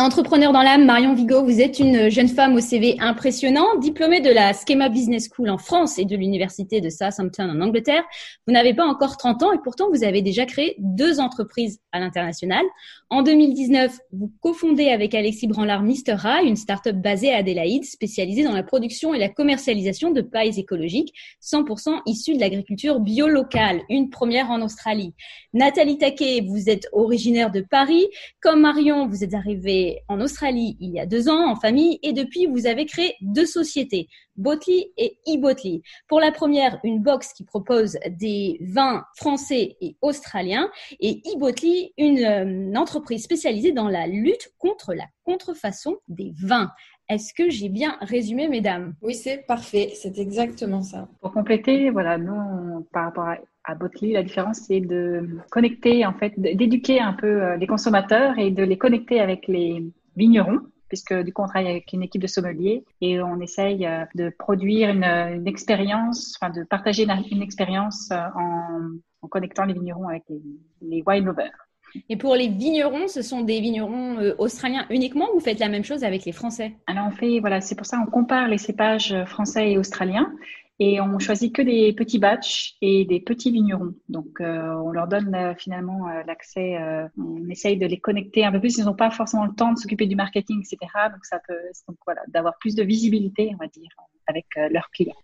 Entrepreneur dans l'âme, Marion Vigo, vous êtes une jeune femme au CV impressionnant, diplômée de la Schema Business School en France et de l'université de Southampton en Angleterre. Vous n'avez pas encore 30 ans et pourtant vous avez déjà créé deux entreprises à l'international. En 2019, vous cofondez avec Alexis Branlard. Rai, une start-up basée à Adélaïde, spécialisée dans la production et la commercialisation de pailles écologiques 100% issues de l'agriculture bio locale, une première en Australie. Nathalie Taquet, vous êtes originaire de Paris. Comme Marion, vous êtes arrivée en Australie il y a deux ans en famille et depuis vous avez créé deux sociétés, Botley et e Pour la première, une box qui propose des vins français et australiens et e une, une entreprise spécialisée dans la lutte contre la contrefaçon des vins. Est-ce que j'ai bien résumé, mesdames? Oui, c'est parfait. C'est exactement ça. Pour compléter, voilà, nous, par rapport à, à la différence, c'est de connecter, en fait, d'éduquer un peu euh, les consommateurs et de les connecter avec les vignerons puisque du coup on travaille avec une équipe de sommeliers et on essaye euh, de produire une, expérience, enfin de partager une, expérience euh, en, connectant les vignerons avec les, les wine lovers. Et pour les vignerons, ce sont des vignerons euh, australiens uniquement ou vous faites la même chose avec les Français? Alors on fait, voilà, c'est pour ça qu'on compare les cépages français et australiens et on choisit que des petits batchs et des petits vignerons. Donc, euh, on leur donne euh, finalement l'accès. on essaye de les connecter un peu plus. Ils n'ont pas forcément le temps de s'occuper du marketing, etc. Donc, ça peut, donc voilà, d'avoir plus de visibilité, on va dire, euh.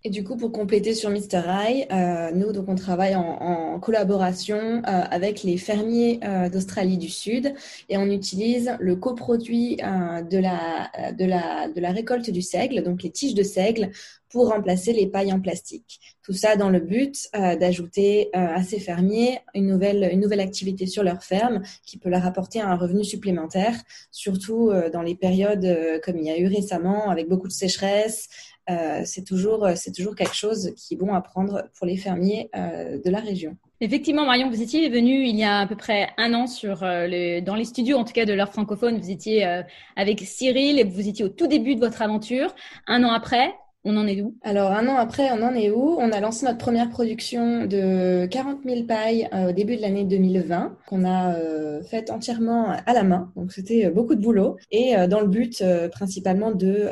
Et du coup, pour compléter sur Mr. Eye, euh, nous, donc, on travaille en, collaboration euh, avec les fermiers d'Australie du Sud et on utilise le coproduit de, la, de, la, de la récolte du seigle, donc les tiges de seigle, pour remplacer les pailles en plastique. Tout ça dans le but d'ajouter à ces fermiers une nouvelle, une nouvelle activité sur leur ferme qui peut leur apporter un revenu supplémentaire, surtout dans les périodes comme il y a eu récemment avec beaucoup de sécheresse, euh, c'est toujours, euh, c'est toujours quelque chose qui est bon à prendre pour les fermiers euh, de la région. Effectivement, Marion, vous étiez venue il y a à peu près un an sur le, dans les studios, en tout cas de l'heure francophone. Vous étiez avec Cyril et vous étiez au tout début de votre aventure. Un an après, on en est où Alors, un an après, on en est où? On a lancé notre première production de 40 000 pailles euh, au début de l'année 2020, qu'on a euh, faite entièrement à la main. Donc, c'était euh, beaucoup de boulot. Et dans le but principalement de,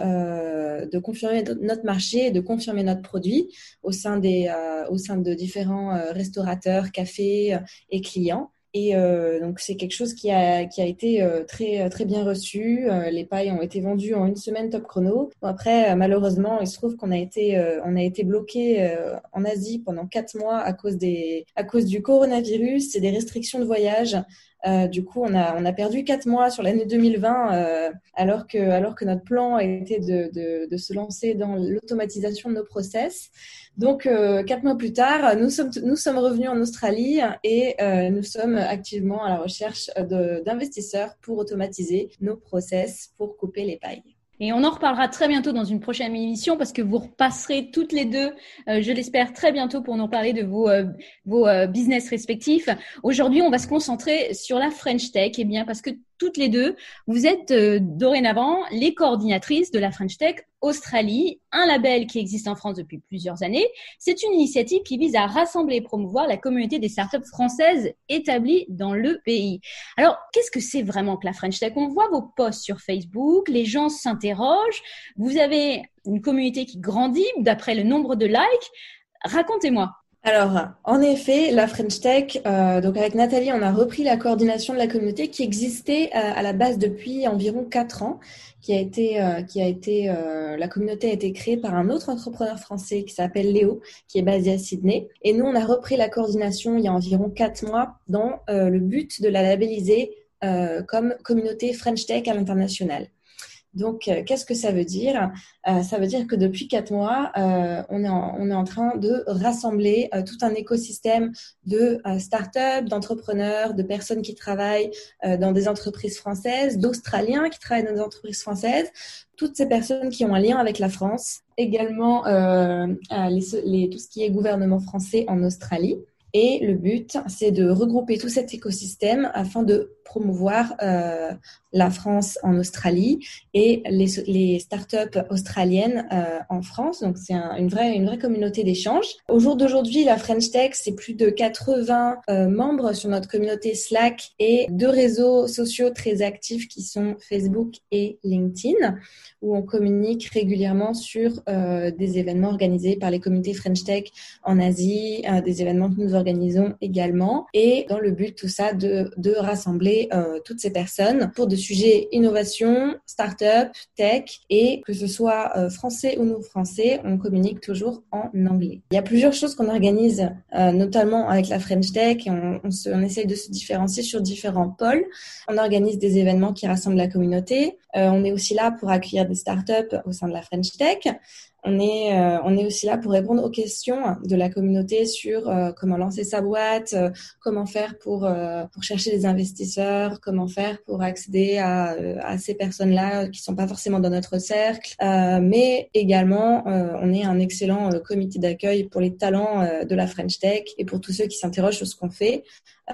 de confirmer notre marché, de confirmer notre produit au sein, des, au sein de différents restaurateurs, cafés et clients. Et euh, donc c'est quelque chose qui a, qui a été euh, très, très bien reçu. Euh, les pailles ont été vendues en une semaine top chrono. après, malheureusement, il se trouve qu'on a été, on été bloqué en Asie pendant quatre mois à cause, des, à cause du coronavirus et des restrictions de voyage. Du coup, on a, on a perdu quatre mois sur l'année 2020, alors, que, alors que notre plan était de, de, de se lancer dans l'automatisation de nos process. Donc, euh, quatre mois plus tard, nous sommes, nous sommes revenus en Australie et euh, nous sommes activement à la recherche d'investisseurs pour automatiser nos process pour couper les pailles. Et on en reparlera très bientôt dans une prochaine émission parce que vous repasserez toutes les deux, euh, je l'espère, très bientôt pour nous parler de vos, euh, vos euh, business respectifs. Aujourd'hui, on va se concentrer sur la French Tech, et eh bien parce que toutes les deux, vous êtes dorénavant les coordinatrices de la French Tech Australie, un label qui existe en France depuis plusieurs années. C'est une initiative qui vise à rassembler et promouvoir la communauté des startups françaises établies dans le pays. Alors, qu'est-ce que c'est vraiment que la French Tech? On voit vos posts sur Facebook, les gens s'interrogent, vous avez une communauté qui grandit d'après le nombre de likes. Racontez-moi. Alors, en effet, la French Tech, euh, donc avec Nathalie, on a repris la coordination de la communauté qui existait euh, à la base depuis environ quatre ans, qui a été, euh, qui a été, la communauté a été créée par un autre entrepreneur français qui s'appelle Léo, qui est basé à Sydney. Et nous, on a repris la coordination il y a environ quatre mois dans le but de la labelliser comme communauté French Tech à l'international. Donc, euh, qu'est-ce que ça veut dire? Euh, Ça veut dire que depuis quatre mois, euh, on, est en, train de rassembler tout un écosystème de start-up, d'entrepreneurs, de personnes qui travaillent dans des entreprises françaises, d'Australiens qui travaillent dans des entreprises françaises, toutes ces personnes qui ont un lien avec la France, également tout ce qui est gouvernement français en Australie. Et le but, c'est de regrouper tout cet écosystème afin de promouvoir euh, la France en Australie et les, startups australiennes euh, en France. Donc c'est une vraie une vraie communauté d'échange. Au jour d'aujourd'hui, la French Tech, c'est plus de 80 euh, membres sur notre communauté Slack et deux réseaux sociaux très actifs qui sont Facebook et LinkedIn où on communique régulièrement sur des événements organisés par les communautés French Tech en Asie, des événements que nous organisons également, et dans le but tout ça de rassembler euh, toutes ces personnes pour des sujets innovation, start-up, tech, et que ce soit euh, français ou non français, on communique toujours en anglais. Il y a plusieurs choses qu'on organise, euh, notamment avec la French Tech, et on, on, essaye de se différencier sur différents pôles. On organise des événements qui rassemblent la communauté. On est aussi là pour accueillir des startups au sein de la French Tech. On est, euh, on est aussi là pour répondre aux questions de la communauté sur euh, comment lancer sa boîte, euh, comment faire pour, euh, pour chercher des investisseurs, comment faire pour accéder à, à ces personnes-là qui sont pas forcément dans notre cercle. mais également, on est un excellent comité d'accueil pour les talents de la French Tech et pour tous ceux qui s'interrogent sur ce qu'on fait.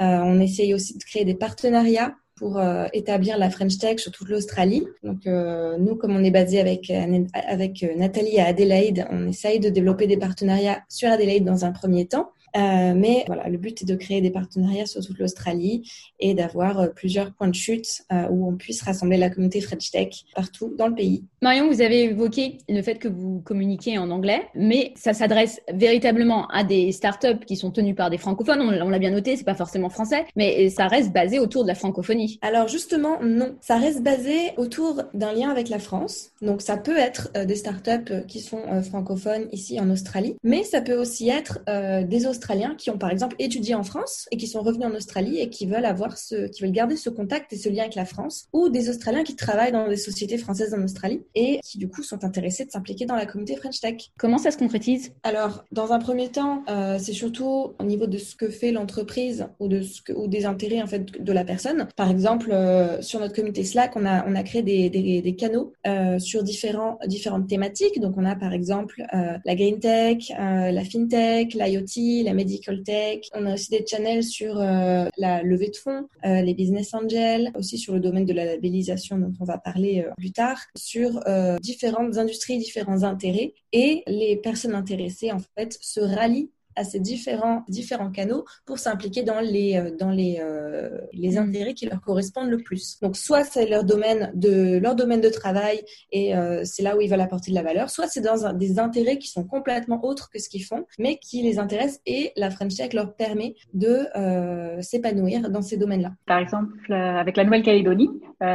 on essaye aussi de créer des partenariats pour euh, établir la French Tech sur toute l'Australie. Donc euh, nous, comme on est basé avec avec euh, Nathalie à Adelaide, on essaye de développer des partenariats sur Adelaide dans un premier temps. Euh, mais voilà, le but est de créer des partenariats sur toute l'Australie et d'avoir euh, plusieurs points de chute euh, où on puisse rassembler la communauté French Tech partout dans le pays. Marion, vous avez évoqué le fait que vous communiquez en anglais, mais ça s'adresse véritablement à des startups qui sont tenues par des francophones. On, l'a bien noté, c'est pas forcément français, mais ça reste basé autour de la francophonie. Alors justement, non. Ça reste basé autour d'un lien avec la France. Donc ça peut être des startups qui sont francophones ici en Australie, mais ça peut aussi être des Australiens Australiens qui ont par exemple étudié en France et qui sont revenus en Australie et qui veulent avoir ce, qui veulent garder ce contact et ce lien avec la France, ou des Australiens qui travaillent dans des sociétés françaises en Australie et qui du coup sont intéressés de s'impliquer dans la communauté French Tech. Comment ça se concrétise? Alors, dans un premier temps, euh, c'est surtout au niveau de ce que fait l'entreprise ou de ce que, ou des intérêts en fait de la personne. Par exemple, euh, sur notre communauté Slack, on a on a créé des, des, des canaux euh, sur différents différentes thématiques. Donc, on a par exemple la green tech, la fintech, l'IoT, la medical tech. On a aussi des channels sur euh, la levée de fonds, euh, les business angels, aussi sur le domaine de la labellisation dont on va parler euh, plus tard, sur différentes industries, différents intérêts. Et les personnes intéressées, en fait, se rallient à ces différents, différents canaux pour s'impliquer dans les, euh, dans les, euh, les mm. intérêts qui leur correspondent le plus. Donc, soit c'est leur domaine de, leur domaine de travail et euh, c'est là où ils veulent apporter de la valeur, soit c'est dans un, des intérêts qui sont complètement autres que ce qu'ils font, mais qui les intéressent et la French Tech leur permet de euh, s'épanouir dans ces domaines-là. Par exemple, avec la Nouvelle-Calédonie,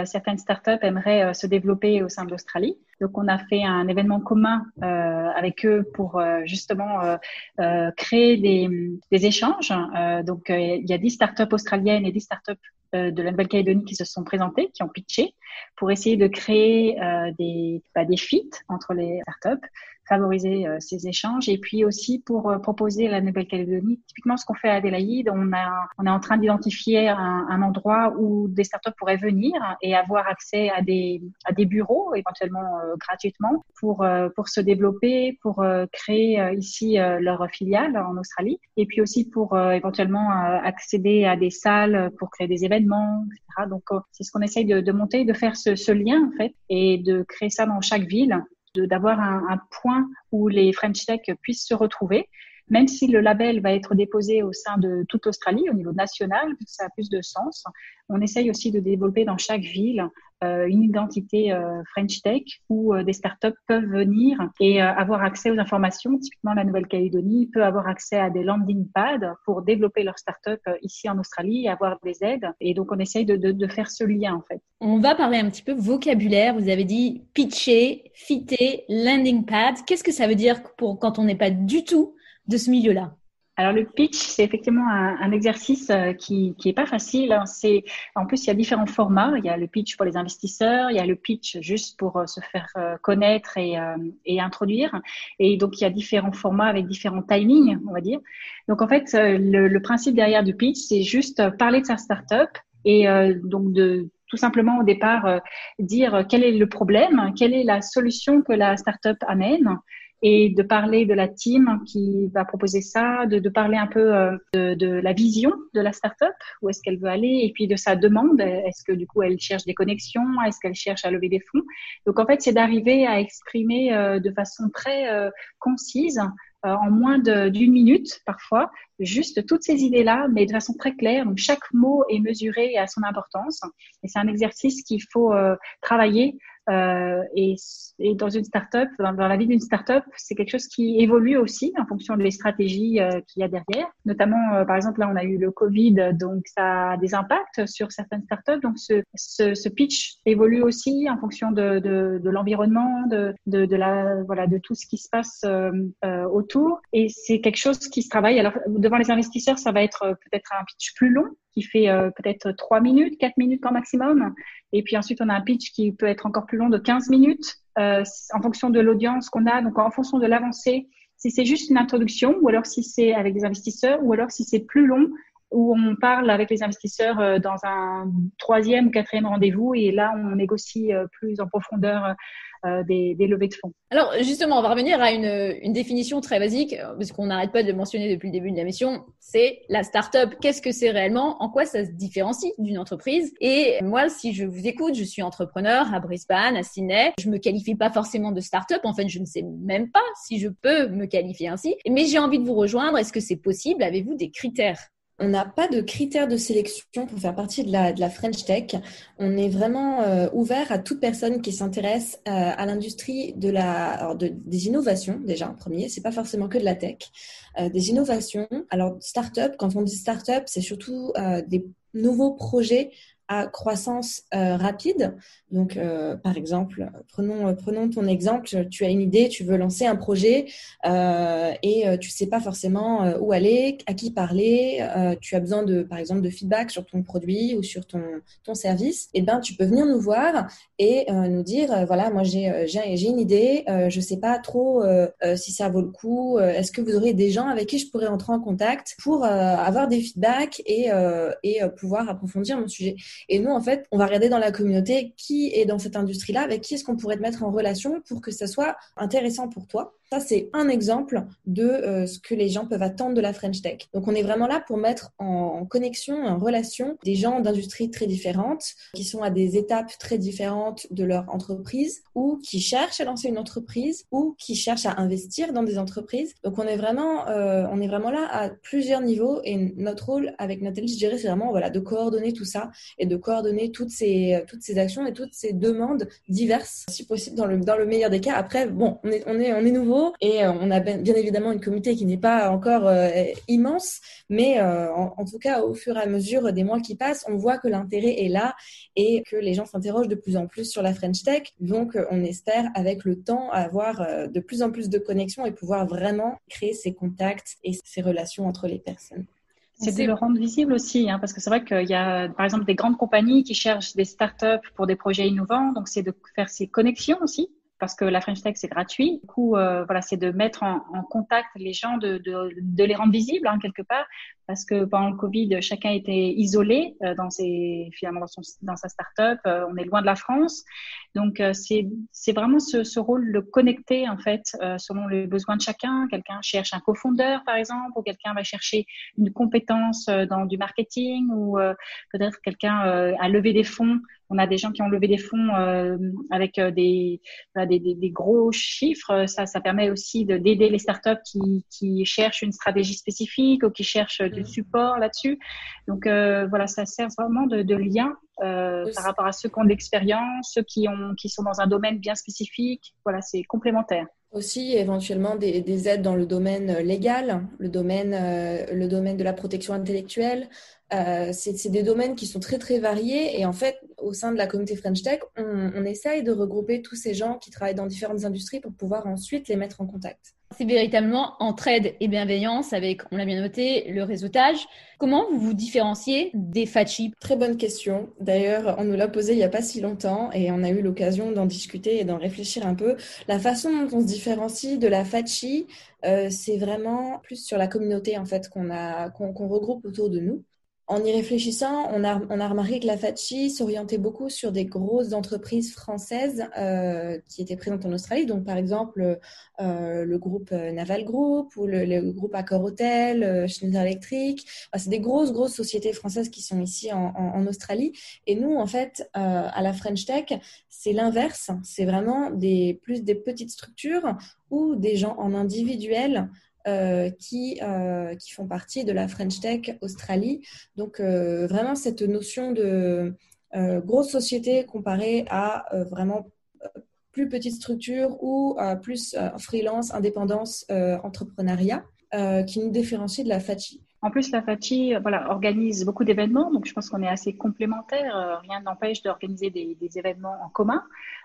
certaines startups aimeraient se développer au sein de l'Australie. Donc, on a fait un événement commun avec eux pour justement euh, euh des, des échanges. Euh, donc, il y a 10 startups australiennes et 10 startups de la Nouvelle-Calédonie qui se sont présentées, qui ont pitché pour essayer de créer des, bah, des feats entre les startups favoriser euh, ces échanges. Et puis aussi pour euh, proposer la Nouvelle-Calédonie, typiquement ce qu'on fait à Adélaïde, on, a, on est en train d'identifier un, un, endroit où des startups pourraient venir et avoir accès à des, à des bureaux, éventuellement euh, gratuitement, pour, pour se développer, pour créer ici leur filiale en Australie. Et puis aussi pour éventuellement accéder à des salles pour créer des événements, etc. Donc c'est ce qu'on essaye de, de monter, de faire ce, ce lien en fait et de créer ça dans chaque ville d'avoir un, un, point où les French Tech puissent se retrouver, même si le label va être déposé au sein de toute l'Australie au niveau national, ça a plus de sens. On essaye aussi de développer dans chaque ville euh, une identité euh, French Tech où euh, des startups peuvent venir et avoir accès aux informations. Typiquement, la Nouvelle-Calédonie peut avoir accès à des landing pads pour développer leur startup ici en Australie et avoir des aides. Et donc, on essaye de, faire ce lien en fait. On va parler un petit peu vocabulaire. Vous avez dit pitcher, fitter, landing pad. Qu'est-ce que ça veut dire pour quand on n'est pas du tout de ce milieu-là alors le pitch, c'est effectivement un, exercice euh, qui qui est pas facile. Hein. C'est en plus il y a différents formats. Il y a le pitch pour les investisseurs, il y a le pitch juste pour euh, se faire euh, connaître et, et introduire. Et donc il y a différents formats avec différents timings, on va dire. Donc en fait le, le principe derrière du pitch, c'est juste parler de sa startup et donc de tout simplement au départ dire quel est le problème, quelle est la solution que la startup amène et de parler de la team qui va proposer ça, de, de parler un peu euh, de, de, la vision de la startup, où est-ce qu'elle veut aller, et puis de sa demande. Est-ce que du coup elle cherche des connexions, est-ce qu'elle cherche à lever des fonds Donc en fait, c'est d'arriver à exprimer euh, de façon très euh, concise en moins d'une minute parfois, juste toutes ces idées-là, mais de façon très claire. Donc chaque mot est mesuré et a son importance. Et c'est un exercice qu'il faut travailler euh, et, dans une startup, dans, dans la vie d'une startup, c'est quelque chose qui évolue aussi en fonction des stratégies euh, qu'il y a derrière. Notamment, euh, par exemple, là, on a eu le Covid, donc ça a des impacts sur certaines startups. Donc, ce, pitch évolue aussi en fonction de, l'environnement, de, tout ce qui se passe autour. Et c'est quelque chose qui se travaille. Alors, devant les investisseurs, ça va être peut-être un pitch plus long qui fait peut-être trois minutes, quatre minutes en maximum. Et puis ensuite, on a un pitch qui peut être encore plus long de 15 minutes euh, en fonction de l'audience qu'on a, donc en fonction de l'avancée. Si c'est juste une introduction, ou alors si c'est avec des investisseurs, ou alors si c'est plus long, où on parle avec les investisseurs euh, dans un troisième ou quatrième rendez-vous, et là, on négocie euh, plus en profondeur euh, des, des, levées de fonds. Alors justement, on va revenir à une, une définition très basique, parce qu'on n'arrête pas de le mentionner depuis le début de la mission, c'est la start-up. Qu'est-ce que c'est réellement? En quoi ça se différencie d'une entreprise? Et moi, si je vous écoute, je suis entrepreneur à Brisbane, à Sydney. Je me qualifie pas forcément de start-up. En fait, je ne sais même pas si je peux me qualifier ainsi. Mais j'ai envie de vous rejoindre. Est-ce que c'est possible? Avez-vous des critères? On n'a pas de critères de sélection pour faire partie de la, French Tech. On est vraiment euh, ouvert à toute personne qui s'intéresse euh, à l'industrie des innovations déjà en premier. C'est pas forcément que de la tech, euh, des innovations. Alors startup, quand on dit startup, c'est surtout des nouveaux projets à croissance euh, rapide. Donc, euh, par exemple, prenons, prenons ton exemple, tu as une idée, tu veux lancer un projet euh, et tu sais pas forcément où aller, à qui parler, tu as besoin de, par exemple, de feedback sur ton produit ou sur ton, service. Et eh ben, tu peux venir nous voir et nous dire, voilà, moi j'ai j'ai une idée, je sais pas trop si ça vaut le coup. Est-ce que vous aurez des gens avec qui je pourrais entrer en contact pour avoir des feedbacks et, et pouvoir approfondir mon sujet et nous, en fait, on va regarder dans la communauté qui est dans cette industrie-là, avec qui est-ce qu'on pourrait te mettre en relation pour que ça soit intéressant pour toi. Ça, c'est un exemple de euh, ce que les gens peuvent attendre de la French Tech. Donc, on est vraiment là pour mettre en, connexion, en relation des gens d'industries très différentes, qui sont à des étapes très différentes de leur entreprise, ou qui cherchent à lancer une entreprise, ou qui cherchent à investir dans des entreprises. Donc, on est vraiment, euh, on est vraiment là à plusieurs niveaux. Et notre rôle avec Nathalie, je dirais, c'est vraiment voilà, de coordonner tout ça et de coordonner toutes ces, toutes ces actions et toutes ces demandes diverses, si possible, dans le, dans le meilleur des cas. Après, bon, on est, on est, on est nouveau et euh, on a bien évidemment une communauté qui n'est pas encore euh, immense, mais euh, en, tout cas, au fur et à mesure des mois qui passent, on voit que l'intérêt est là et que les gens s'interrogent de plus en plus sur la French Tech. Donc, on espère avec le temps avoir de plus en plus de connexions et pouvoir vraiment créer ces contacts et ces relations entre les personnes. C'est de le rendre visible aussi, hein, parce que c'est vrai qu'il y a, par exemple, des grandes compagnies qui cherchent des startups pour des projets innovants. Donc, c'est de faire ces connexions aussi parce que la French Tech c'est gratuit. Du coup, euh, voilà, c'est de mettre en, en, contact les gens, de, de, de les rendre visibles hein, quelque part, parce que pendant le Covid, chacun était isolé euh, dans ses finalement dans, son, dans sa start-up. Euh, on est loin de la France, donc euh, c'est c'est vraiment ce, ce, rôle de connecter en fait selon les besoins de chacun. Quelqu'un cherche un cofondeur par exemple, ou quelqu'un va chercher une compétence dans du marketing, ou peut-être quelqu'un a levé des fonds on a des gens qui ont levé des fonds euh, avec euh, des, des, des, des, gros chiffres. Ça, ça permet aussi d'aider les startups qui, qui cherchent une stratégie spécifique ou qui cherchent du mm. support là-dessus. Donc euh, voilà, ça sert vraiment de, de lien euh, par rapport à ceux qui ont de l'expérience, ceux qui, ont, qui sont dans un domaine bien spécifique. Voilà, c'est complémentaire. Aussi, éventuellement, des, des, aides dans le domaine légal, le domaine, le domaine de la protection intellectuelle, euh, c'est des domaines qui sont très très variés et en fait au sein de la communauté French Tech on, on, essaye de regrouper tous ces gens qui travaillent dans différentes industries pour pouvoir ensuite les mettre en contact. C'est véritablement entraide et bienveillance avec, on l'a bien noté, le réseautage. Comment vous vous différenciez des FACHI Très bonne question. D'ailleurs, on nous l'a posé il n'y a pas si longtemps et on a eu l'occasion d'en discuter et d'en réfléchir un peu. La façon dont on se différencie de la FACHI, euh, c'est vraiment plus sur la communauté en fait qu'on a qu'on regroupe autour de nous. En y réfléchissant, on a, remarqué que la FACI s'orientait beaucoup sur des grosses entreprises françaises euh, qui étaient présentes en Australie. Donc, par exemple, euh, le groupe Naval Group ou le, groupe Accor Hotel, euh, Schneider Electric. c'est des grosses, grosses sociétés françaises qui sont ici en, en, Australie. Et nous, en fait, à la French Tech, c'est l'inverse. C'est vraiment des, plus des petites structures ou des gens en individuel euh, qui, euh, qui font partie de la French Tech Australie. Donc euh, vraiment cette notion de grosse société comparée à vraiment plus petite structure ou plus freelance, indépendance, entrepreneuriat, qui nous différencie de la FACI. En plus, la FACI voilà, organise beaucoup d'événements, donc je pense qu'on est assez complémentaires. Euh, rien n'empêche d'organiser des, des, événements en commun.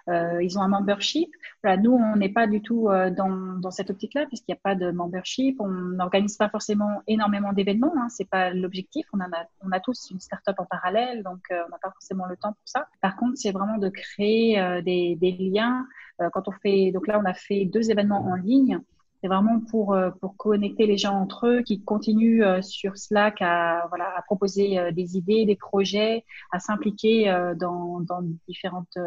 Euh, ils ont un membership. Voilà, nous, on n'est pas du tout euh, dans, dans cette optique-là, puisqu'il n'y a pas de membership. On n'organise pas forcément énormément d'événements. Hein, c'est pas l'objectif. On, a, on a tous une start-up en parallèle, donc euh, on n'a pas forcément le temps pour ça. Par contre, c'est vraiment de créer des, des, liens. quand on fait, donc là, on a fait deux événements en ligne. C'est vraiment pour, euh, pour connecter les gens entre eux, qui continuent euh, sur Slack à, voilà, à proposer euh, des idées, des projets, à s'impliquer dans, dans différentes,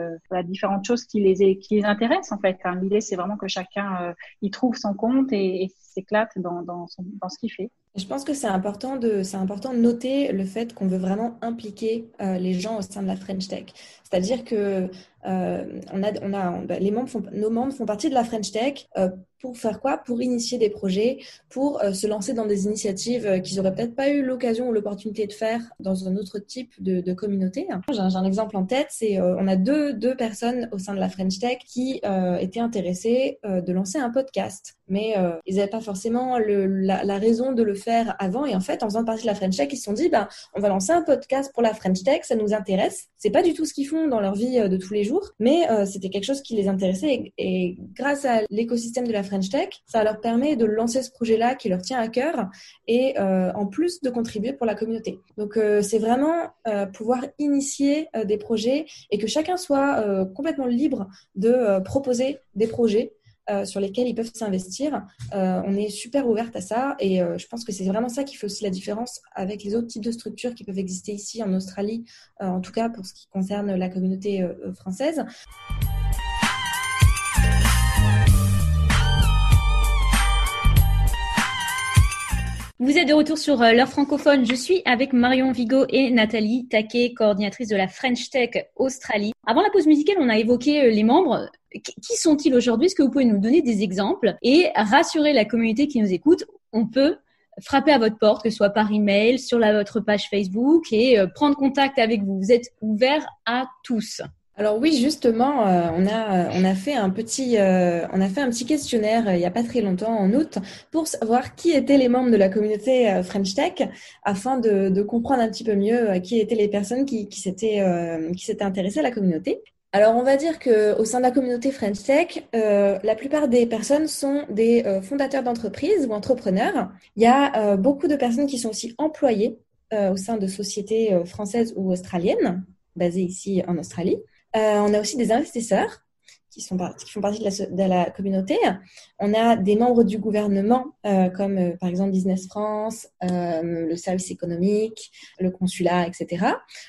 différentes choses qui les, qui les intéressent en fait. Hein. L'idée, c'est vraiment que chacun y trouve son compte et, et s'éclate dans, dans ce qu'il fait. Je pense que c'est important de, c'est important de noter le fait qu'on veut vraiment impliquer les gens au sein de la French Tech. C'est-à-dire que euh, on a, bah, les membres nos membres font partie de la French Tech euh, pour faire quoi? Pour initier des projets, pour euh, se lancer dans des initiatives qu'ils n'auraient peut-être pas eu l'occasion ou l'opportunité de faire dans un autre type de, communauté. J'ai un, exemple en tête, c'est on a deux, deux personnes au sein de la French Tech qui étaient intéressées de lancer un podcast, mais ils n'avaient pas forcément la, la, raison de le faire avant. Et en fait, en faisant partie de la French Tech, ils se sont dit, ben, on va lancer un podcast pour la French Tech, ça nous intéresse. C'est pas du tout ce qu'ils font dans leur vie de tous les jours mais euh, c'était quelque chose qui les intéressait et, grâce à l'écosystème de la French Tech, ça leur permet de lancer ce projet-là qui leur tient à cœur et euh, en plus de contribuer pour la communauté. Donc euh, c'est vraiment pouvoir initier des projets et que chacun soit complètement libre de proposer des projets euh, sur lesquels ils peuvent s'investir. Euh, on est super ouverte à ça et euh, je pense que c'est vraiment ça qui fait aussi la différence avec les autres types de structures qui peuvent exister ici en Australie, en tout cas pour ce qui concerne la communauté française. Vous êtes de retour sur l'heure francophone. Je suis avec Marion Vigo et Nathalie Taquet, coordinatrice de la French Tech Australie. Avant la pause musicale, on a évoqué les membres. Qui sont-ils aujourd'hui? Est-ce que vous pouvez nous donner des exemples et rassurer la communauté qui nous écoute? On peut frapper à votre porte, que ce soit par email, sur la, votre page Facebook et euh, prendre contact avec vous. Vous êtes ouvert à tous. Alors oui, justement, euh, on a on a fait un petit euh, on a fait un petit questionnaire il y a pas très longtemps en août pour savoir qui étaient les membres de la communauté French Tech afin de, comprendre un petit peu mieux qui étaient les personnes qui qui s'étaient intéressées à la communauté. Alors, on va dire que au sein de la communauté French Tech, euh, la plupart des personnes sont des euh, fondateurs d'entreprises ou entrepreneurs. Il y a euh, beaucoup de personnes qui sont aussi employées au sein de sociétés françaises ou australiennes, basées ici en Australie. On a aussi des investisseurs qui, font partie de la, communauté. On a des membres du gouvernement, euh, comme euh, par exemple Business France, euh, le service économique, le consulat, etc.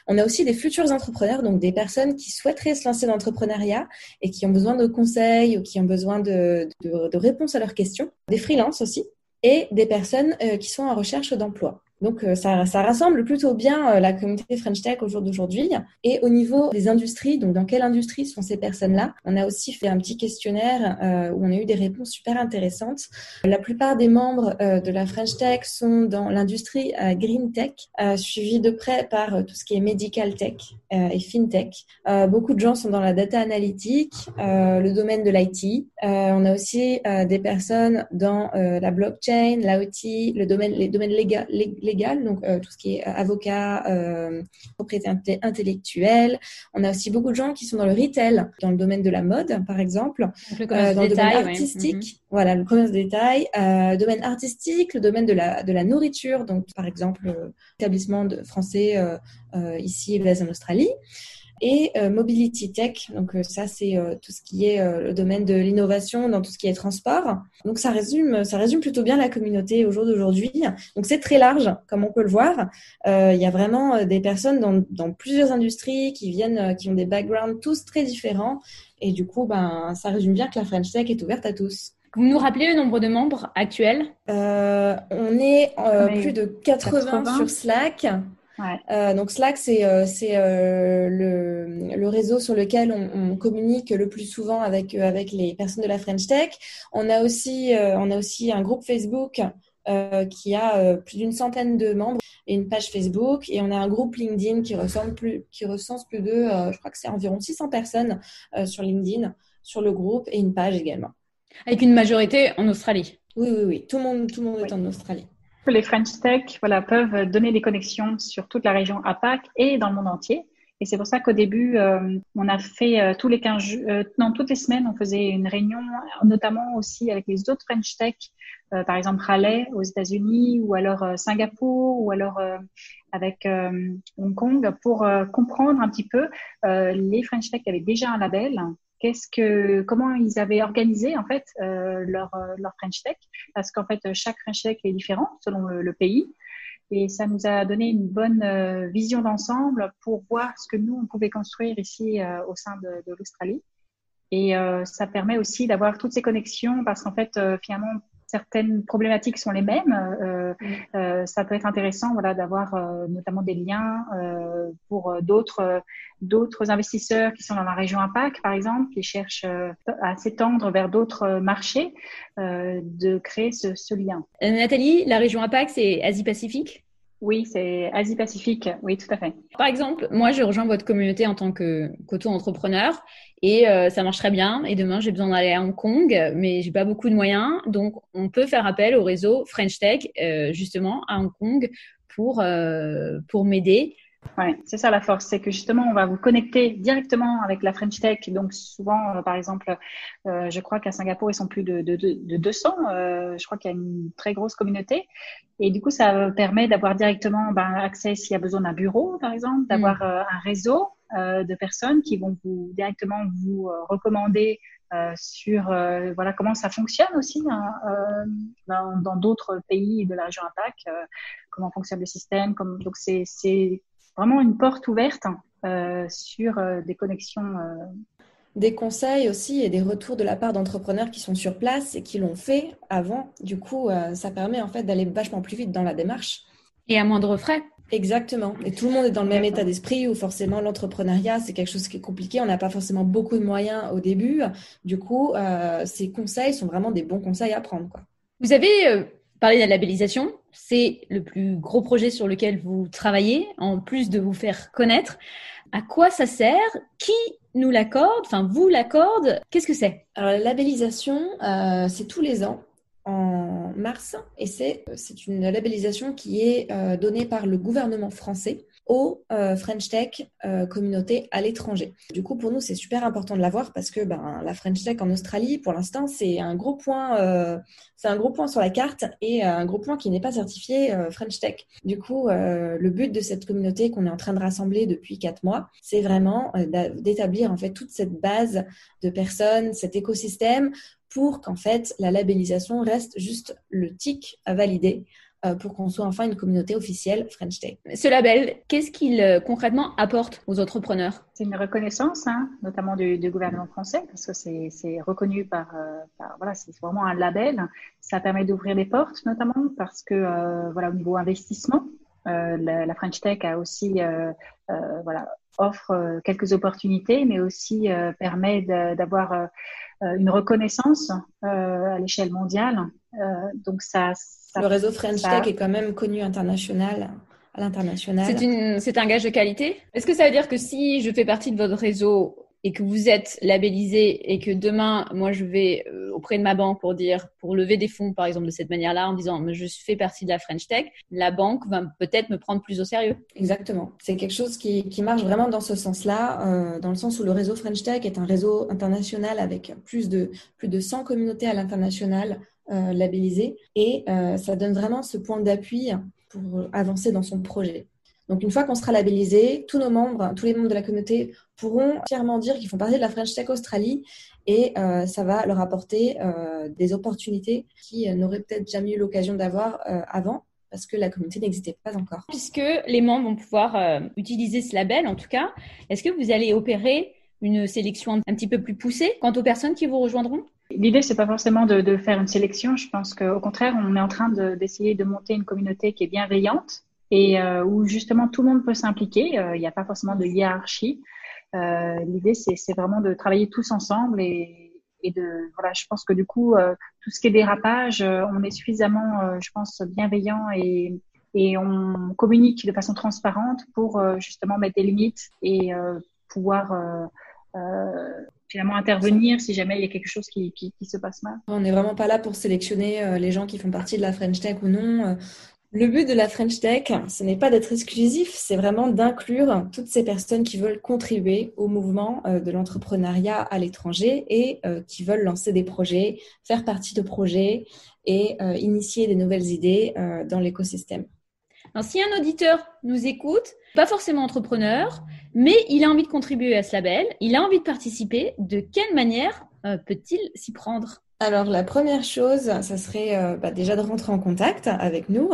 On a aussi des futurs entrepreneurs, donc des personnes qui souhaiteraient se lancer dans l'entrepreneuriat et qui ont besoin de conseils ou qui ont besoin de réponses à leurs questions. Des freelances aussi et des personnes qui sont en recherche d'emploi. Donc euh, ça, ça, rassemble plutôt bien euh, la communauté French Tech au jour d'aujourd'hui. Et au niveau des industries, donc dans quelle industrie sont ces personnes-là? On a aussi fait un petit questionnaire euh, où on a eu des réponses super intéressantes. La plupart des membres de la French Tech sont dans l'industrie Green Tech, suivi de près par tout ce qui est Medical Tech et FinTech. beaucoup de gens sont dans la data analytique, le domaine de l'IT. on a aussi des personnes dans la blockchain, l'IoT, le domaine, les domaines légaux donc euh, tout ce qui est euh, avocat, euh, propriété intellectuelle. On a aussi beaucoup de gens qui sont dans le retail, dans le domaine de la mode, par exemple, le dans le domaine artistique. Mhm. Voilà, le commerce de détail, domaine artistique, le domaine de la, de la nourriture, donc par exemple, établissement de français ici et en Australie. Et Mobility Tech. Donc ça, c'est tout ce qui est le domaine de l'innovation dans tout ce qui est transport. Donc ça résume, ça résume plutôt bien la communauté au jour d'aujourd'hui. Donc c'est très large, comme on peut le voir. il y a vraiment des personnes dans, dans plusieurs industries qui viennent, qui ont des backgrounds tous très différents. Et du coup, ben, ça résume bien que la French Tech est ouverte à tous. Vous nous rappelez le nombre de membres actuels? Euh, On est euh, plus de 80, sur Slack. Euh, donc Slack, c'est le, le, réseau sur lequel on, communique le plus souvent avec, avec les personnes de la French Tech. On a aussi, on a aussi un groupe Facebook qui a plus d'une centaine de membres et une page Facebook. Et on a un groupe LinkedIn qui, ressemble plus, qui recense plus de, je crois que c'est environ 600 personnes sur LinkedIn, sur le groupe, et une page également. Avec une majorité en Australie. Oui, oui, oui. Tout le monde, tout le monde est en Australie. Les French Tech voilà, peuvent donner des connexions sur toute la région APAC et dans le monde entier. Et c'est pour ça qu'au début, euh, on a fait euh, tous les 15 euh, toutes les semaines, on faisait une réunion, notamment aussi avec les autres French Tech, par exemple Raleigh aux États-Unis, ou alors Singapour, ou alors avec Hong Kong, pour comprendre un petit peu les French Tech qui avaient déjà un label, qu'est-ce que, comment ils avaient organisé en fait euh, leur, euh, leur French Tech, parce qu'en fait chaque French Tech est différent selon le, pays, et ça nous a donné une bonne euh, vision d'ensemble pour voir ce que nous on pouvait construire ici au sein de, de l'Australie. Et ça permet aussi d'avoir toutes ces connexions, parce qu'en fait finalement certaines problématiques sont les mêmes. Euh, euh, ça peut être intéressant, voilà, d'avoir euh, notamment des liens euh, pour d'autres d'autres investisseurs qui sont dans la région APAC, par exemple, qui cherchent à s'étendre vers d'autres marchés, de créer ce, ce lien. Nathalie, la région APAC, c'est Asie-Pacifique? Oui, c'est Asie-Pacifique. Oui, tout à fait. Par exemple, moi, je rejoins votre communauté en tant que qu'auto-entrepreneur et euh, ça marche très bien. Et demain, j'ai besoin d'aller à Hong Kong, mais j'ai pas beaucoup de moyens. Donc, on peut faire appel au réseau French Tech, euh, justement, à Hong Kong pour, euh, pour m'aider Ouais, c'est ça la force, c'est que justement on va vous connecter directement avec la French Tech. Donc souvent, euh, par exemple, euh, je crois qu'à Singapour ils sont plus de, de, de 200. Euh, je crois qu'il y a une très grosse communauté et du coup ça permet d'avoir directement ben, accès s'il y a besoin d'un bureau, par exemple, d'avoir mm. un réseau de personnes qui vont vous directement vous recommander sur voilà comment ça fonctionne aussi hein, dans d'autres pays de la région APAC, comment fonctionne le système. Comme, donc c'est vraiment une porte ouverte euh, sur euh, des connexions. Euh. Des conseils aussi et des retours de la part d'entrepreneurs qui sont sur place et qui l'ont fait avant. Du coup, ça permet en fait d'aller vachement plus vite dans la démarche. Et à moindre frais. Exactement. Et tout le monde est dans le même état d'esprit où forcément l'entrepreneuriat, c'est quelque chose qui est compliqué. On n'a pas forcément beaucoup de moyens au début. Du coup, ces conseils sont vraiment des bons conseils à prendre. Quoi. Vous avez parler de la labellisation. C'est le plus gros projet sur lequel vous travaillez, en plus de vous faire connaître. À quoi ça sert? Qui nous l'accorde? Enfin, vous l'accorde? Qu'est-ce que c'est? Alors, la labellisation, euh, c'est tous les ans en mars et c'est une labellisation qui est euh, donnée par le gouvernement français aux euh, French Tech euh, communauté à l'étranger. Du coup, pour nous, c'est super important de l'avoir parce que ben, la French Tech en Australie, pour l'instant, c'est un gros point, euh, un gros point sur la carte et un gros point qui n'est pas certifié French Tech. Du coup, le but de cette communauté qu'on est en train de rassembler depuis quatre mois, c'est vraiment d'établir en fait toute cette base de personnes, cet écosystème pour qu'en fait la labellisation reste juste le tic à valider euh, pour qu'on soit enfin une communauté officielle French Tech. Ce label, qu'est-ce qu'il euh, concrètement apporte aux entrepreneurs? C'est une reconnaissance, hein, notamment du, gouvernement français, parce que c'est reconnu par, euh, par voilà, c'est vraiment un label. Ça permet d'ouvrir les portes, notamment parce que voilà, au niveau investissement, la, la, French Tech a aussi voilà offre quelques opportunités, mais aussi permet d'avoir une reconnaissance à l'échelle mondiale. Donc ça le réseau French Tech est quand même connu international, à l'international. C'est un gage de qualité. Est-ce que ça veut dire que si je fais partie de votre réseau et que vous êtes labellisé et que demain, moi, je vais euh, auprès de ma banque pour dire, pour lever des fonds, par exemple, de cette manière-là, en disant, je fais partie de la French Tech, la banque va peut-être me prendre plus au sérieux. Exactement. C'est quelque chose qui, qui, marche vraiment dans ce sens-là, euh, dans le sens où le réseau French Tech est un réseau international avec plus de, plus de 100 communautés à l'international euh, labellisé et euh, ça donne vraiment ce point d'appui pour avancer dans son projet. Donc une fois qu'on sera labellisé, tous nos membres, tous les membres de la communauté pourront fièrement dire qu'ils font partie de la French Tech Australie et euh, ça va leur apporter des opportunités qui n'auraient peut-être jamais eu l'occasion d'avoir avant parce que la communauté n'existait pas encore. Puisque les membres vont pouvoir utiliser ce label, en tout cas, est-ce que vous allez opérer une sélection un petit peu plus poussée quant aux personnes qui vous rejoindront? L'idée, c'est pas forcément de, faire une sélection. Je pense qu'au contraire, on est en train d'essayer de, monter une communauté qui est bienveillante et euh, où justement tout le monde peut s'impliquer. Euh, il n'y a pas forcément de hiérarchie. Euh, L'idée, c'est vraiment de travailler tous ensemble et, de voilà. Je pense que du coup, tout ce qui est dérapage, on est suffisamment, je pense, bienveillant et on communique de façon transparente pour justement mettre des limites et pouvoir finalement intervenir si jamais il y a quelque chose qui, qui, qui se passe mal. On n'est vraiment pas là pour sélectionner euh, les gens qui font partie de la French Tech ou non. Euh, le but de la French Tech, ce n'est pas d'être exclusif, c'est vraiment d'inclure toutes ces personnes qui veulent contribuer au mouvement euh, de l'entrepreneuriat à l'étranger et qui veulent lancer des projets, faire partie de projets et initier des nouvelles idées dans l'écosystème. si un auditeur nous écoute, pas forcément entrepreneur, mais il a envie de contribuer à ce label, il a envie de participer. De quelle manière euh, peut-il s'y prendre? Alors la première chose, ça serait euh, bah, déjà de rentrer en contact avec nous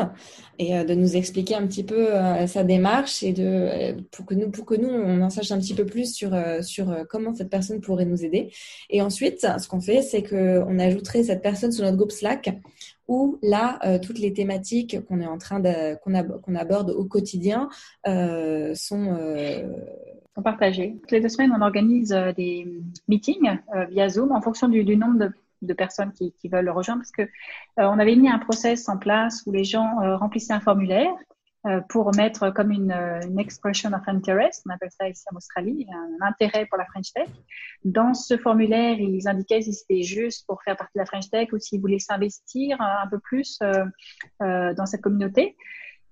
et euh, de nous expliquer un petit peu sa démarche et de pour que nous pour que nous on en sache un petit peu plus sur sur comment cette personne pourrait nous aider. Et ensuite, ce qu'on fait, c'est que on ajouterait cette personne sur notre groupe Slack où là, euh, toutes les thématiques qu'on est en train de, qu'on, aborde au quotidien euh, sont, euh, sont partagées. Toutes les deux semaines, on organise des meetings via Zoom en fonction du, nombre de, personnes qui, qui, veulent le rejoindre parce que on avait mis un process en place où les gens remplissaient un formulaire euh, pour mettre comme une, euh, une, expression of interest, on appelle ça ici en Australie, un intérêt pour la French Tech. Dans ce formulaire, ils indiquaient si c'était juste pour faire partie de la French Tech ou s'ils voulaient s'investir un peu plus euh, euh dans cette communauté.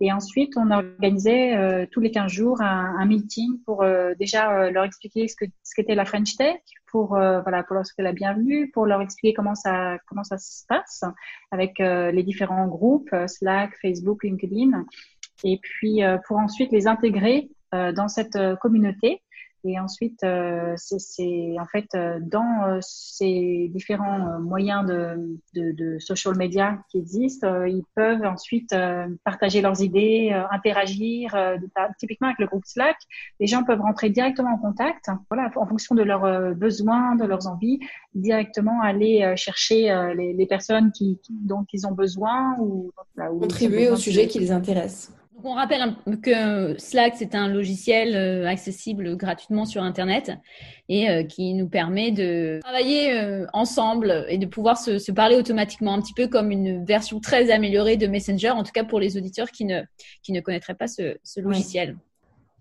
Et ensuite, on organisait euh, tous les 15 jours un, meeting pour déjà leur expliquer ce que ce qu'était la French Tech, pour voilà pour leur souhaiter la bienvenue, pour leur expliquer comment ça comment ça se passe avec les différents groupes Slack, Facebook, LinkedIn et puis euh, pour ensuite les intégrer euh, dans cette euh, communauté. Et ensuite, c'est en fait dans ces différents moyens de, de, de, social media qui existent, ils peuvent ensuite partager leurs idées, interagir. typiquement avec le groupe Slack, les gens peuvent rentrer directement en contact, voilà, en fonction de leurs besoins, de leurs envies, directement aller chercher les, les personnes qui, dont ils ont besoin ou, ou contribuer au sujet qui les intéresse on rappelle que Slack, c'est un logiciel euh, accessible gratuitement sur Internet et euh, qui nous permet de travailler euh, ensemble et de pouvoir se, parler automatiquement, un petit peu comme une version très améliorée de Messenger, en tout cas pour les auditeurs qui ne, qui ne connaîtraient pas ce, logiciel.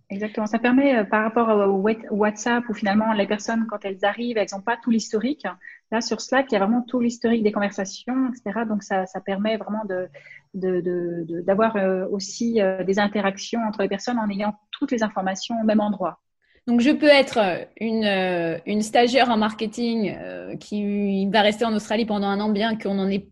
Exactement. Ça permet, par rapport au WhatsApp, où finalement les personnes, quand elles arrivent, elles n'ont pas tout l'historique. Là, sur Slack, il y a vraiment tout l'historique des conversations, etc. Donc, ça, ça permet vraiment de, d'avoir de, de, euh, aussi euh, des interactions entre les personnes en ayant toutes les informations au même endroit. Donc, je peux être euh, une, une stagiaire en marketing qui va rester en Australie pendant un an, bien qu'on en ait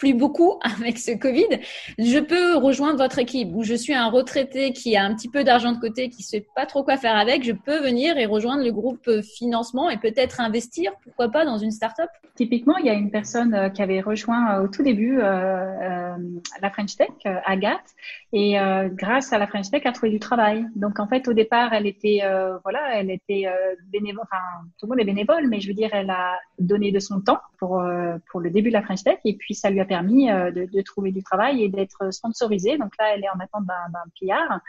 plus beaucoup avec ce Covid, je peux rejoindre votre équipe. Ou je suis un retraité qui a un petit peu d'argent de côté, qui sait pas trop quoi faire avec, je peux venir et rejoindre le groupe financement et peut-être investir, pourquoi pas, dans une start-up. Typiquement, il y a une personne euh, qui avait rejoint euh, au tout début euh, euh, la French Tech, Agathe, et euh, grâce à la French Tech, a trouvé du travail. Donc en fait, au départ, elle était voilà, elle était bénévole. Enfin, tout le monde est bénévole, mais je veux dire, elle a donné de son temps pour pour le début de la French Tech, et puis ça lui a permis euh, de, trouver du travail et d'être sponsorisée. Donc là, elle est en attente d'un PR.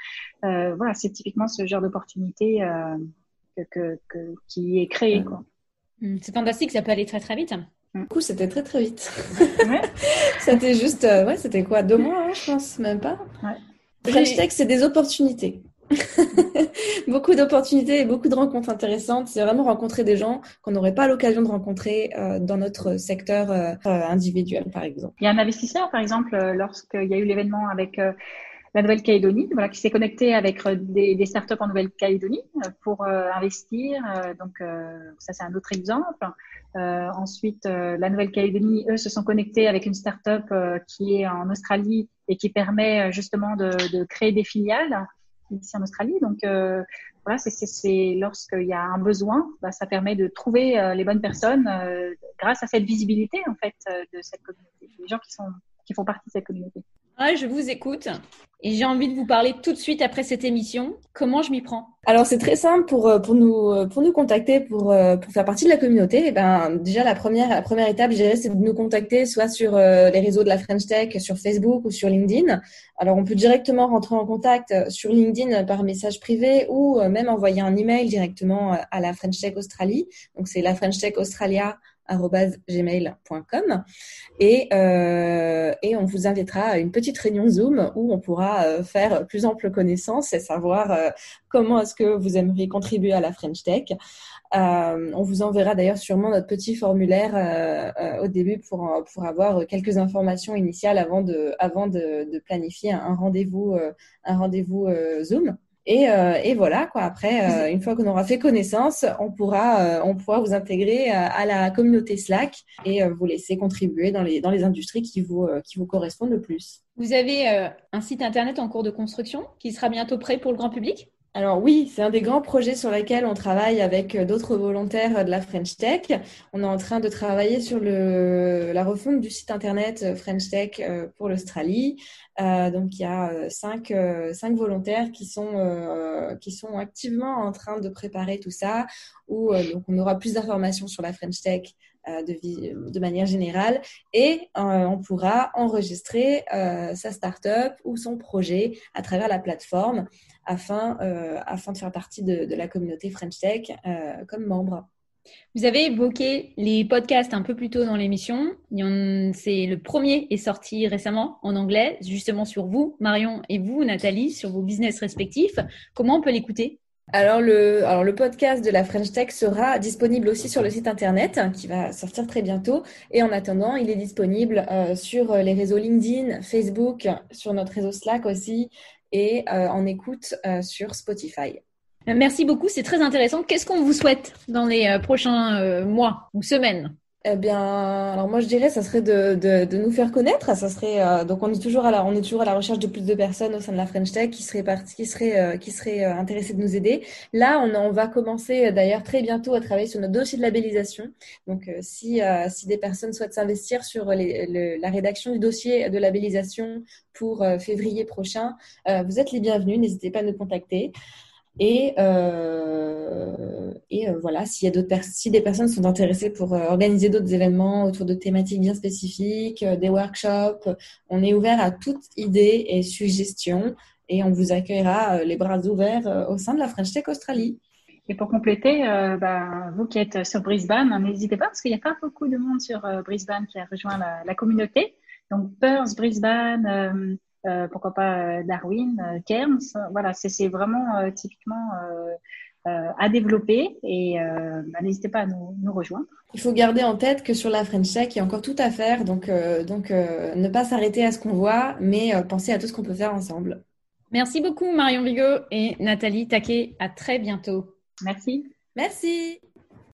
Euh, voilà, c'est typiquement ce genre d'opportunité euh, que, qui est créé. Hmm, c'est fantastique, ça peut aller très très vite. Du coup, c'était très très vite. c'était juste, ouais, c'était quoi, deux mois, hein, je pense, même pas. Ouais. Hashtag, c'est des opportunités. beaucoup d'opportunités et beaucoup de rencontres intéressantes. C'est vraiment rencontrer des gens qu'on n'aurait pas l'occasion de rencontrer euh, dans notre secteur euh, euh, individuel, par exemple. Il y a un investisseur, par exemple, lorsqu'il y a eu l'événement avec la Nouvelle-Calédonie, voilà, qui s'est connecté avec des, des, startups en Nouvelle-Calédonie pour investir. donc ça, c'est un autre exemple. ensuite, la Nouvelle-Calédonie, eux, se sont connectés avec une startup qui est en Australie et qui permet justement de, de créer des filiales ici en Australie. Donc voilà, c'est lorsqu'il y a un besoin, bah, ça permet de trouver les bonnes personnes grâce à cette visibilité en fait de cette communauté, les gens qui sont qui font partie de cette communauté. Je vous écoute et j'ai envie de vous parler tout de suite après cette émission. Comment je m'y prends? Alors c'est très simple pour euh, pour nous euh, pour nous contacter pour euh, pour faire partie de la communauté. Et eh ben déjà la première la première étape, c'est de nous contacter soit sur les réseaux de la French Tech, sur Facebook ou sur LinkedIn. Alors on peut directement rentrer en contact sur LinkedIn par message privé ou même envoyer un email directement à la French Tech Australie. Donc c'est la French Tech Australia gmail.com et, euh, et on vous invitera à une petite réunion Zoom où on pourra euh, faire plus ample connaissance et savoir euh, comment est-ce que vous aimeriez contribuer à la French Tech. on vous enverra d'ailleurs sûrement notre petit formulaire au début pour, pour avoir quelques informations initiales avant de, avant de planifier un rendez-vous un rendez-vous Zoom. Et, euh, et, voilà quoi. Après, euh, une fois qu'on aura fait connaissance, on pourra, euh, on pourra vous intégrer à la communauté Slack et vous laisser contribuer dans les dans les industries qui vous qui vous correspondent le plus. Vous avez un site internet en cours de construction qui sera bientôt prêt pour le grand public? Alors oui, c'est un des grands projets sur lesquels on travaille avec d'autres volontaires de la French Tech. On est en train de travailler sur le, la refonte du site internet French Tech pour l'Australie. Euh, donc il y a cinq, cinq volontaires qui sont, qui sont activement en train de préparer tout ça. Où donc on aura plus d'informations sur la French Tech de, de, manière générale et on pourra enregistrer sa startup ou son projet à travers la plateforme afin, euh, afin de faire partie de, la communauté French Tech euh, comme membre. Vous avez évoqué les podcasts un peu plus tôt dans l'émission. C'est le premier est sorti récemment en anglais, justement sur vous, Marion, et vous, Nathalie, sur vos business respectifs. Comment on peut l'écouter? Alors le, alors le podcast de la French Tech sera disponible aussi sur le site internet hein, qui va sortir très bientôt. Et en attendant, il est disponible euh, sur les réseaux LinkedIn, Facebook, sur notre réseau Slack aussi et euh, en écoute euh, sur Spotify. Merci beaucoup, c'est très intéressant. Qu'est-ce qu'on vous souhaite dans les euh, prochains mois ou semaines? Eh bien, alors moi je dirais, ça serait de, de, de nous faire connaître. Ça serait euh, donc on est toujours à la on est toujours à la recherche de plus de personnes au sein de la French Tech qui seraient parties, qui seraient euh, qui seraient euh, intéressées de nous aider. Là, on, on va commencer d'ailleurs très bientôt à travailler sur notre dossier de labellisation. Donc, si si des personnes souhaitent s'investir sur les, la rédaction du dossier de labellisation pour février prochain, vous êtes les bienvenus. N'hésitez pas à nous contacter. Et, euh, euh, voilà, s'il y a d'autres si des personnes sont intéressées pour euh, organiser d'autres événements autour de thématiques bien spécifiques, des workshops, on est ouvert à toute idée et suggestion et on vous accueillera les bras ouverts au sein de la French Tech Australie. Et pour compléter, bah, vous qui êtes sur Brisbane, n'hésitez pas parce qu'il n'y a pas beaucoup de monde sur Brisbane qui a rejoint la, la communauté. Donc Perth, Brisbane, euh, pourquoi pas euh, Darwin, euh, Cairns. Voilà, c'est vraiment typiquement à développer et bah, n'hésitez pas à nous, nous, rejoindre. Il faut garder en tête que sur la French Tech, il y a encore tout à faire, donc, donc ne pas s'arrêter à ce qu'on voit, mais penser à tout ce qu'on peut faire ensemble. Merci beaucoup Marion Vigo et Nathalie Taquet. À très bientôt. Merci. Merci.